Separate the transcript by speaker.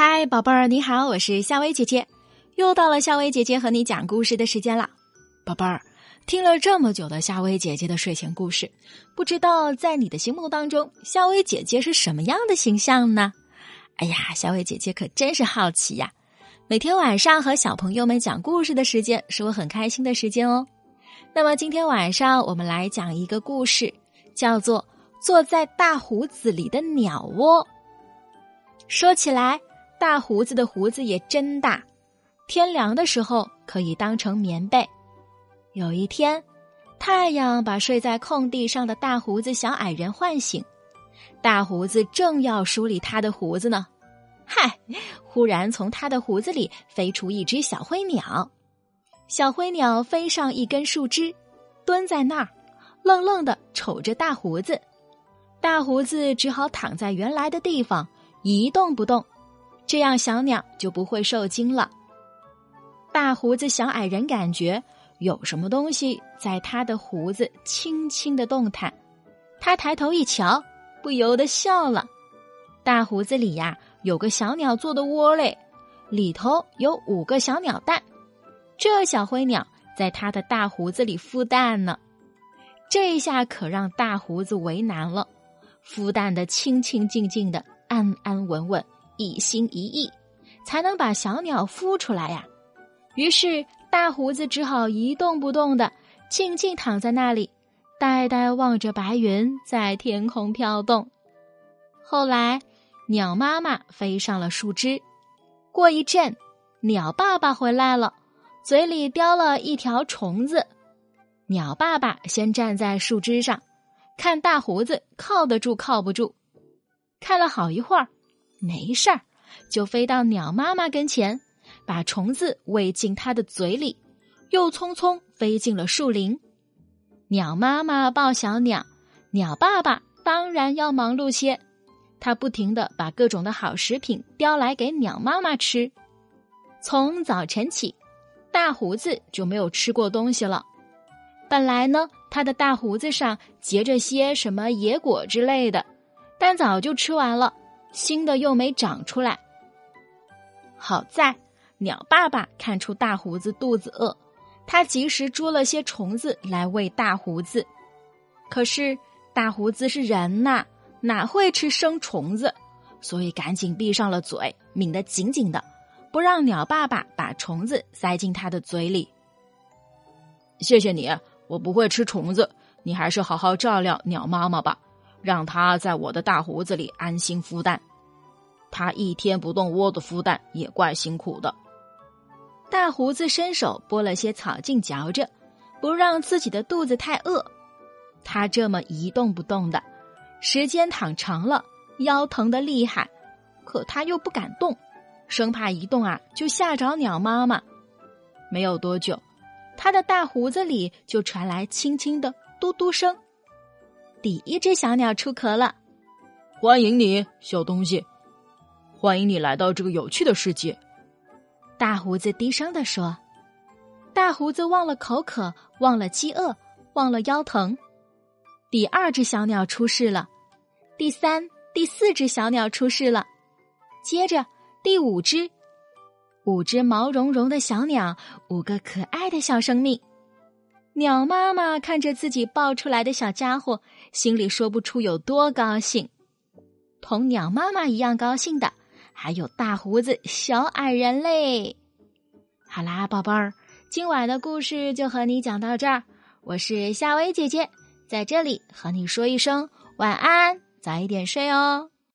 Speaker 1: 嗨，宝贝儿，你好，我是夏薇姐姐，又到了夏薇姐姐和你讲故事的时间了。宝贝儿，听了这么久的夏薇姐姐的睡前故事，不知道在你的心目当中，夏薇姐姐是什么样的形象呢？哎呀，夏薇姐姐可真是好奇呀！每天晚上和小朋友们讲故事的时间，是我很开心的时间哦。那么今天晚上我们来讲一个故事，叫做《坐在大胡子里的鸟窝》。说起来。大胡子的胡子也真大，天凉的时候可以当成棉被。有一天，太阳把睡在空地上的大胡子小矮人唤醒，大胡子正要梳理他的胡子呢，嗨！忽然从他的胡子里飞出一只小灰鸟，小灰鸟飞上一根树枝，蹲在那儿，愣愣的瞅着大胡子。大胡子只好躺在原来的地方，一动不动。这样，小鸟就不会受惊了。大胡子小矮人感觉有什么东西在他的胡子轻轻的动弹，他抬头一瞧，不由得笑了。大胡子里呀有个小鸟做的窝嘞，里头有五个小鸟蛋，这小灰鸟在他的大胡子里孵蛋呢。这下可让大胡子为难了，孵蛋的清清静静的，安安稳稳。一心一意，才能把小鸟孵出来呀。于是大胡子只好一动不动的，静静躺在那里，呆呆望着白云在天空飘动。后来，鸟妈妈飞上了树枝。过一阵，鸟爸爸回来了，嘴里叼了一条虫子。鸟爸爸先站在树枝上，看大胡子靠得住靠不住，看了好一会儿。没事儿，就飞到鸟妈妈跟前，把虫子喂进它的嘴里，又匆匆飞进了树林。鸟妈妈抱小鸟，鸟爸爸当然要忙碌些，他不停的把各种的好食品叼来给鸟妈妈吃。从早晨起，大胡子就没有吃过东西了。本来呢，他的大胡子上结着些什么野果之类的，但早就吃完了。新的又没长出来。好在鸟爸爸看出大胡子肚子饿，他及时捉了些虫子来喂大胡子。可是大胡子是人呐，哪会吃生虫子？所以赶紧闭上了嘴，抿得紧紧的，不让鸟爸爸把虫子塞进他的嘴里。谢谢你，我不会吃虫子，你还是好好照料鸟妈妈吧。让它在我的大胡子里安心孵蛋，它一天不动窝的孵蛋也怪辛苦的。大胡子伸手拨了些草茎嚼着，不让自己的肚子太饿。他这么一动不动的，时间躺长了，腰疼的厉害，可他又不敢动，生怕一动啊就吓着鸟妈妈。没有多久，他的大胡子里就传来轻轻的嘟嘟声。第一只小鸟出壳了，
Speaker 2: 欢迎你，小东西，欢迎你来到这个有趣的世界。
Speaker 1: 大胡子低声的说：“大胡子忘了口渴，忘了饥饿，忘了腰疼。”第二只小鸟出世了，第三、第四只小鸟出世了，接着第五只，五只毛茸茸的小鸟，五个可爱的小生命。鸟妈妈看着自己抱出来的小家伙，心里说不出有多高兴。同鸟妈妈一样高兴的，还有大胡子小矮人嘞。好啦，宝贝儿，今晚的故事就和你讲到这儿。我是夏薇姐姐，在这里和你说一声晚安，早一点睡哦。